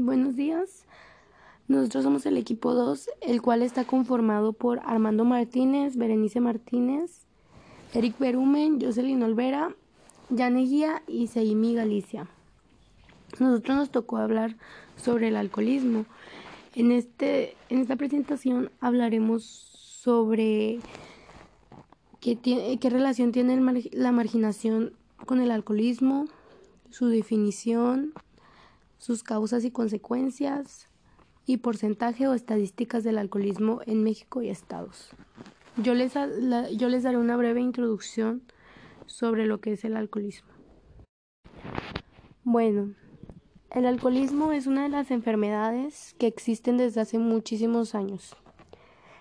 Buenos días. Nosotros somos el equipo 2, el cual está conformado por Armando Martínez, Berenice Martínez, Eric Berumen, Jocelyn Olvera, Yane Guía y Seimi Galicia. Nosotros nos tocó hablar sobre el alcoholismo. En, este, en esta presentación hablaremos sobre qué, qué relación tiene la marginación con el alcoholismo, su definición, sus causas y consecuencias y porcentaje o estadísticas del alcoholismo en México y estados. Yo les, yo les daré una breve introducción sobre lo que es el alcoholismo. Bueno, el alcoholismo es una de las enfermedades que existen desde hace muchísimos años.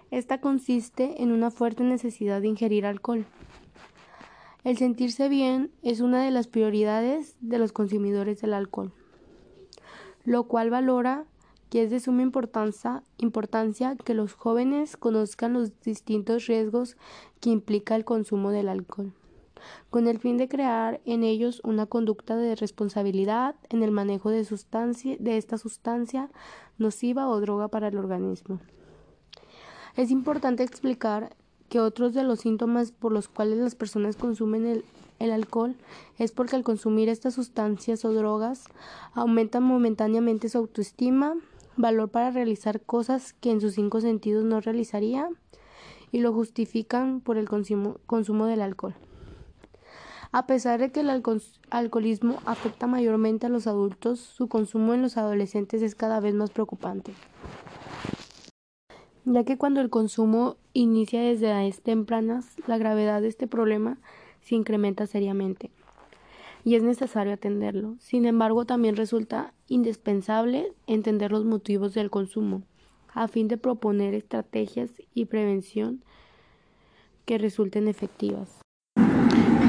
Esta consiste en una fuerte necesidad de ingerir alcohol. El sentirse bien es una de las prioridades de los consumidores del alcohol lo cual valora que es de suma importancia, que los jóvenes conozcan los distintos riesgos que implica el consumo del alcohol, con el fin de crear en ellos una conducta de responsabilidad en el manejo de, de esta sustancia nociva o droga para el organismo. Es importante explicar que otros de los síntomas por los cuales las personas consumen el el alcohol es porque al consumir estas sustancias o drogas aumentan momentáneamente su autoestima, valor para realizar cosas que en sus cinco sentidos no realizaría y lo justifican por el consumo, consumo del alcohol. A pesar de que el alcoholismo afecta mayormente a los adultos, su consumo en los adolescentes es cada vez más preocupante, ya que cuando el consumo inicia desde edades tempranas, la gravedad de este problema se incrementa seriamente y es necesario atenderlo. Sin embargo, también resulta indispensable entender los motivos del consumo a fin de proponer estrategias y prevención que resulten efectivas.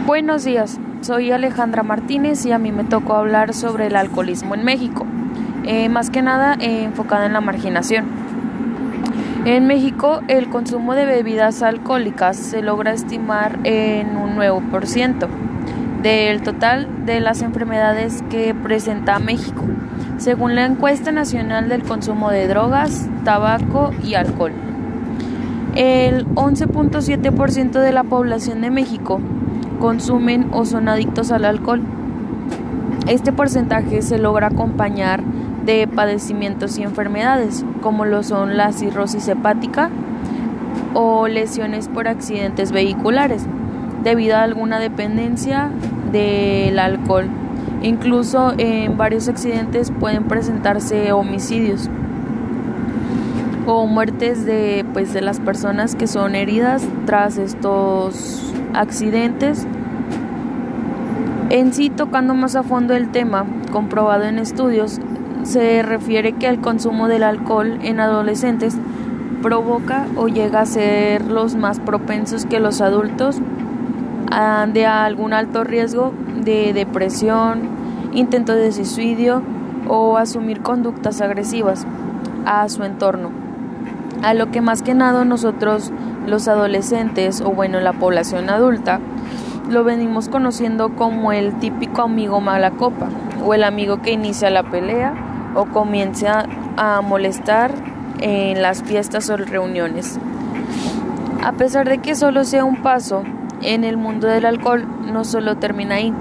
Buenos días, soy Alejandra Martínez y a mí me tocó hablar sobre el alcoholismo en México, eh, más que nada eh, enfocada en la marginación. En México, el consumo de bebidas alcohólicas se logra estimar en un 9% del total de las enfermedades que presenta México, según la encuesta nacional del consumo de drogas, tabaco y alcohol. El 11.7% de la población de México consumen o son adictos al alcohol. Este porcentaje se logra acompañar de padecimientos y enfermedades, como lo son la cirrosis hepática o lesiones por accidentes vehiculares, debido a alguna dependencia del alcohol. Incluso en varios accidentes pueden presentarse homicidios o muertes de, pues, de las personas que son heridas tras estos accidentes. En sí, tocando más a fondo el tema, comprobado en estudios, se refiere que el consumo del alcohol en adolescentes provoca o llega a ser los más propensos que los adultos de algún alto riesgo de depresión, intento de suicidio o asumir conductas agresivas a su entorno. A lo que más que nada nosotros los adolescentes o bueno la población adulta lo venimos conociendo como el típico amigo mala copa o el amigo que inicia la pelea o comienza a molestar en las fiestas o reuniones. A pesar de que solo sea un paso en el mundo del alcohol, no solo termina ahí.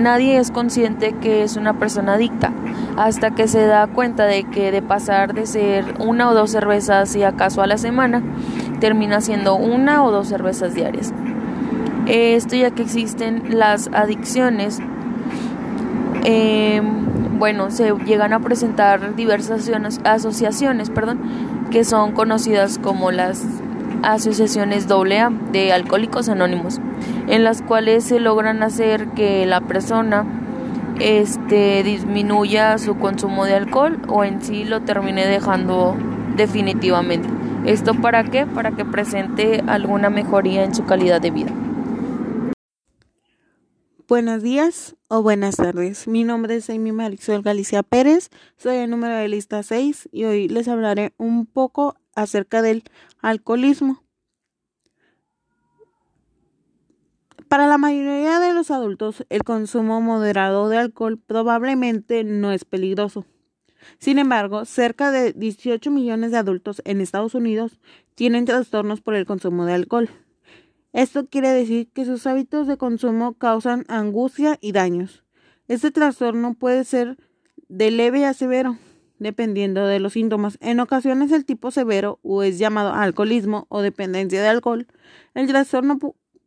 Nadie es consciente que es una persona adicta hasta que se da cuenta de que de pasar de ser una o dos cervezas y acaso a la semana, termina siendo una o dos cervezas diarias. Esto ya que existen las adicciones. Eh, bueno, se llegan a presentar diversas asociaciones, perdón, que son conocidas como las asociaciones AA de alcohólicos anónimos, en las cuales se logran hacer que la persona este disminuya su consumo de alcohol o en sí lo termine dejando definitivamente. ¿Esto para qué? Para que presente alguna mejoría en su calidad de vida. Buenos días o buenas tardes. Mi nombre es Amy Marisol Galicia Pérez, soy el número de lista 6 y hoy les hablaré un poco acerca del alcoholismo. Para la mayoría de los adultos, el consumo moderado de alcohol probablemente no es peligroso. Sin embargo, cerca de 18 millones de adultos en Estados Unidos tienen trastornos por el consumo de alcohol. Esto quiere decir que sus hábitos de consumo causan angustia y daños. Este trastorno puede ser de leve a severo, dependiendo de los síntomas. En ocasiones el tipo severo o es llamado alcoholismo o dependencia de alcohol. El trastorno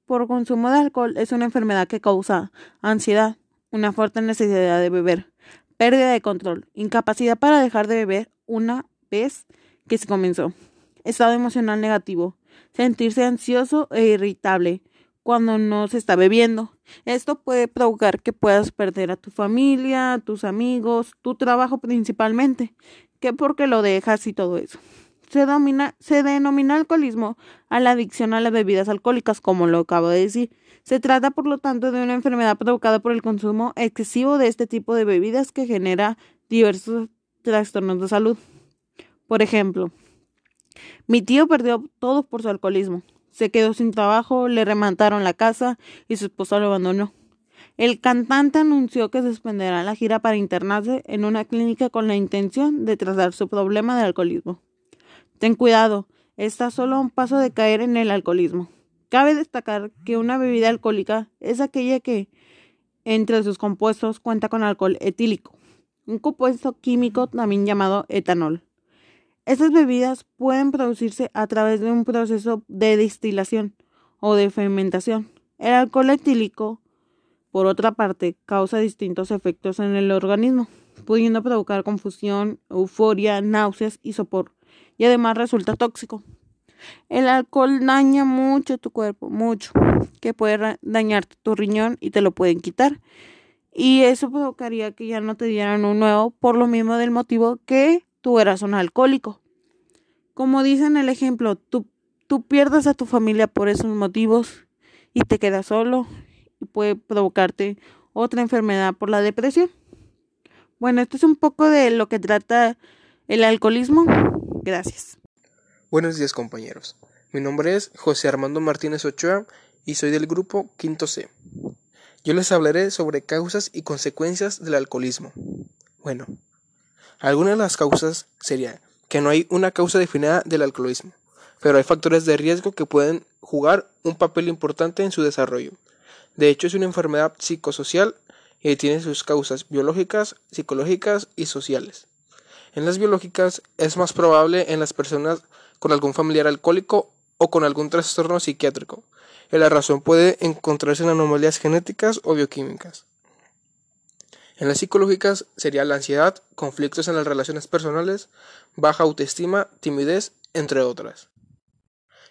por consumo de alcohol es una enfermedad que causa ansiedad, una fuerte necesidad de beber, pérdida de control, incapacidad para dejar de beber una vez que se comenzó, estado emocional negativo, sentirse ansioso e irritable cuando no se está bebiendo. Esto puede provocar que puedas perder a tu familia, a tus amigos, tu trabajo principalmente, que porque lo dejas y todo eso. Se, se denomina alcoholismo a la adicción a las bebidas alcohólicas, como lo acabo de decir. Se trata, por lo tanto, de una enfermedad provocada por el consumo excesivo de este tipo de bebidas que genera diversos trastornos de salud. Por ejemplo, mi tío perdió todo por su alcoholismo. Se quedó sin trabajo, le remontaron la casa y su esposa lo abandonó. El cantante anunció que suspenderá la gira para internarse en una clínica con la intención de tratar su problema de alcoholismo. Ten cuidado, está solo a un paso de caer en el alcoholismo. Cabe destacar que una bebida alcohólica es aquella que, entre sus compuestos, cuenta con alcohol etílico, un compuesto químico también llamado etanol. Estas bebidas pueden producirse a través de un proceso de destilación o de fermentación. El alcohol etílico, por otra parte, causa distintos efectos en el organismo, pudiendo provocar confusión, euforia, náuseas y sopor, y además resulta tóxico. El alcohol daña mucho tu cuerpo, mucho, que puede dañar tu riñón y te lo pueden quitar. Y eso provocaría que ya no te dieran un nuevo por lo mismo del motivo que tú eras un alcohólico. Como dice en el ejemplo, tú, tú a tu familia por esos motivos y te quedas solo y puede provocarte otra enfermedad por la depresión. Bueno, esto es un poco de lo que trata el alcoholismo. Gracias. Buenos días compañeros. Mi nombre es José Armando Martínez Ochoa y soy del grupo Quinto C. Yo les hablaré sobre causas y consecuencias del alcoholismo. Bueno, algunas de las causas serían que no hay una causa definida del alcoholismo, pero hay factores de riesgo que pueden jugar un papel importante en su desarrollo. De hecho, es una enfermedad psicosocial y tiene sus causas biológicas, psicológicas y sociales. En las biológicas es más probable en las personas con algún familiar alcohólico o con algún trastorno psiquiátrico. la razón puede encontrarse en anomalías genéticas o bioquímicas. En las psicológicas sería la ansiedad, conflictos en las relaciones personales, baja autoestima, timidez, entre otras.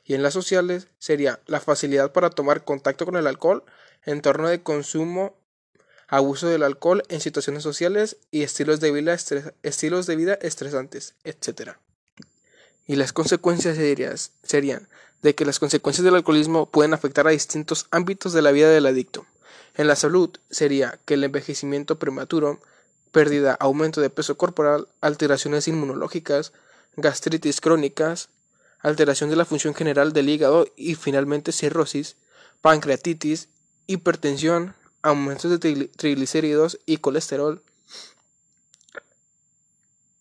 Y en las sociales sería la facilidad para tomar contacto con el alcohol, entorno de consumo, abuso del alcohol en situaciones sociales y estilos de vida, estresantes, etc. Y las consecuencias serían de que las consecuencias del alcoholismo pueden afectar a distintos ámbitos de la vida del adicto. En la salud sería que el envejecimiento prematuro, pérdida, aumento de peso corporal, alteraciones inmunológicas, gastritis crónicas, alteración de la función general del hígado y finalmente cirrosis, pancreatitis, hipertensión, aumentos de triglicéridos y colesterol,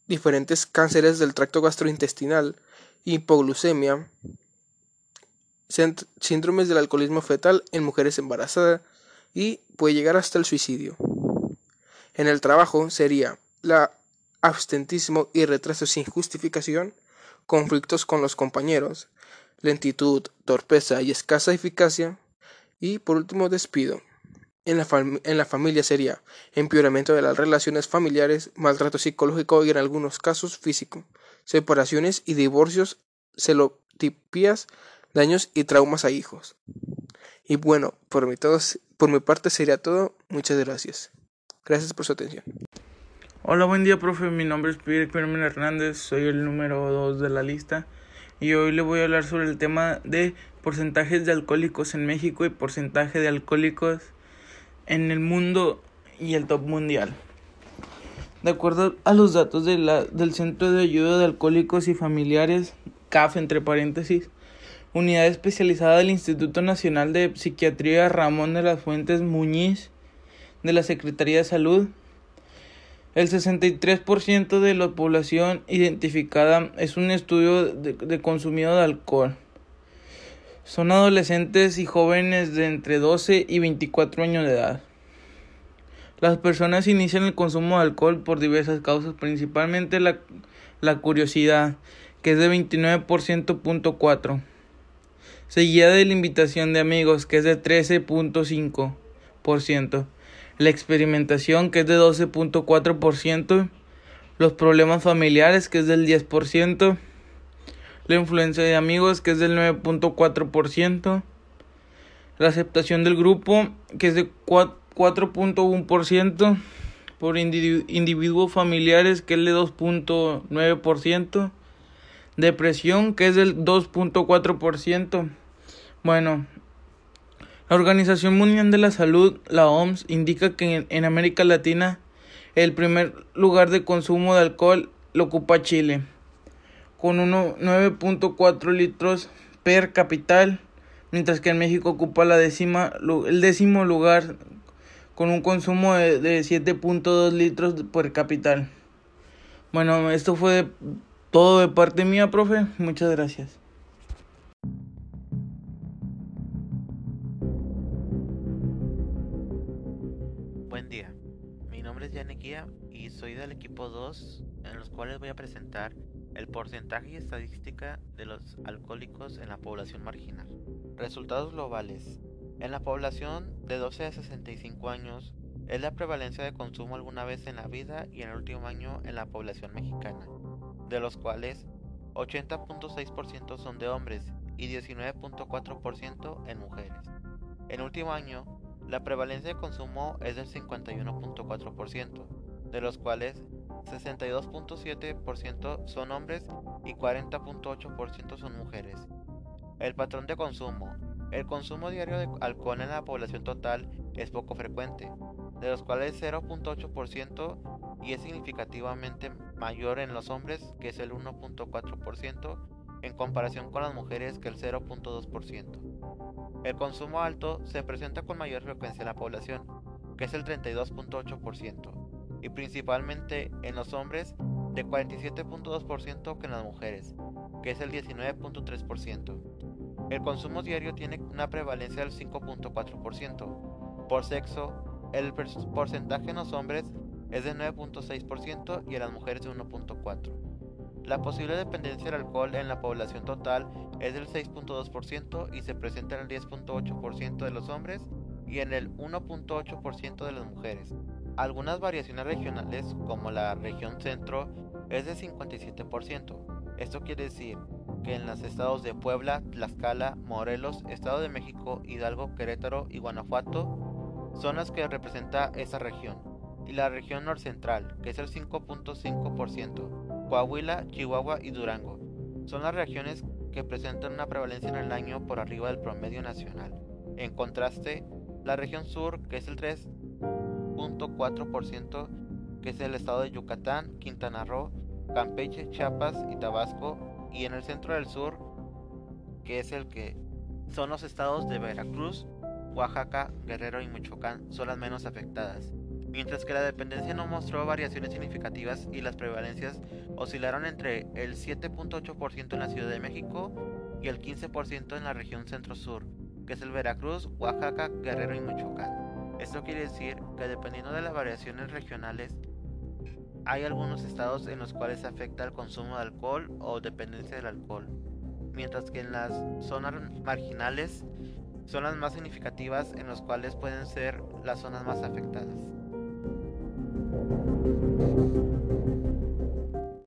diferentes cánceres del tracto gastrointestinal, hipoglucemia, síndromes del alcoholismo fetal en mujeres embarazadas y puede llegar hasta el suicidio. En el trabajo sería la abstentismo y retraso sin justificación, conflictos con los compañeros, lentitud, torpeza y escasa eficacia, y por último despido. En la, en la, familia sería empeoramiento de las relaciones familiares, maltrato psicológico y en algunos casos físico, separaciones y divorcios, celotipías, daños y traumas a hijos. Y bueno, por mi, por mi parte sería todo. Muchas gracias. Gracias por su atención. Hola, buen día, profe. Mi nombre es Pierre Carmen Hernández. Soy el número 2 de la lista. Y hoy le voy a hablar sobre el tema de porcentajes de alcohólicos en México y porcentaje de alcohólicos en el mundo y el top mundial. De acuerdo a los datos de la, del Centro de Ayuda de Alcohólicos y Familiares, CAF entre paréntesis, unidad especializada del Instituto Nacional de Psiquiatría Ramón de las Fuentes Muñiz de la Secretaría de Salud, El 63% de la población identificada es un estudio de, consumido de alcohol. Son adolescentes y jóvenes de entre 12 y 24 años de edad. Las personas inician el consumo de alcohol por diversas causas, principalmente la, la curiosidad, que es de 29.4%, seguida de la invitación de amigos, que es de 13.5%, la experimentación, que es de 12.4%, los problemas familiares, que es del 10%, la influencia de amigos, que es del 9.4%, la aceptación del grupo, que es de 4 4.1% por individuos familiares que es de 2.9%, depresión que es del 2.4%. Bueno, la Organización Mundial de la Salud, la OMS, indica que en, América Latina el primer lugar de consumo de alcohol lo ocupa Chile, con 9.4 litros per capital, mientras que en México ocupa la décima, el décimo lugar con un consumo de, de 7.2 litros por capital. Bueno, esto fue todo de parte mía, profe. Muchas gracias. Buen día. Mi nombre es Yanequia y soy del equipo 2 en los cuales voy a presentar el porcentaje y estadística de los alcohólicos en la población marginal. Resultados globales. En la población de 12 a 65 años es la prevalencia de consumo alguna vez en la vida y en el último año en la población mexicana, de los cuales 80.6% son de hombres y 19.4% en mujeres. En último año, la prevalencia de consumo es del 51.4%, de los cuales 62.7% son hombres y 40.8% son mujeres. El patrón de consumo el consumo diario de alcohol en la población total es poco frecuente, de los cuales 0.8% y es significativamente mayor en los hombres, que es el 1.4%, en comparación con las mujeres, que el 0.2%. El consumo alto se presenta con mayor frecuencia en la población, que es el 32.8%, y principalmente en los hombres de 47.2% que en las mujeres, que es el 19.3%. El consumo diario tiene una prevalencia del 5.4%. Por sexo, el porcentaje en los hombres es de 9.6% y en las mujeres de 1.4%. La posible dependencia del alcohol en la población total es del 6.2% y se presenta en el 10.8% de los hombres y en el 1.8% de las mujeres. Algunas variaciones regionales, como la región centro, es de 57%. Esto quiere decir que en los estados de Puebla, Tlaxcala, Morelos, Estado de México, Hidalgo, Querétaro y Guanajuato son las que representa esa región, y la región norcentral, que es el 5.5%, Coahuila, Chihuahua y Durango. Son las regiones que presentan una prevalencia en el año por arriba del promedio nacional. En contraste, la región sur, que es el 3.4%, que es el estado de Yucatán, Quintana Roo, Campeche, Chiapas y Tabasco, y en el centro del sur, que es el que son los estados de Veracruz, Oaxaca, Guerrero y Michoacán, son las menos afectadas. Mientras que la dependencia no mostró variaciones significativas y las prevalencias oscilaron entre el 7.8% en la Ciudad de México y el 15% en la región centro-sur, que es el Veracruz, Oaxaca, Guerrero y Michoacán. Esto quiere decir que dependiendo de las variaciones regionales, hay algunos estados en los cuales afecta el consumo de alcohol o dependencia del alcohol, mientras que en las zonas marginales son las más significativas en las cuales pueden ser las zonas más afectadas. Thank you.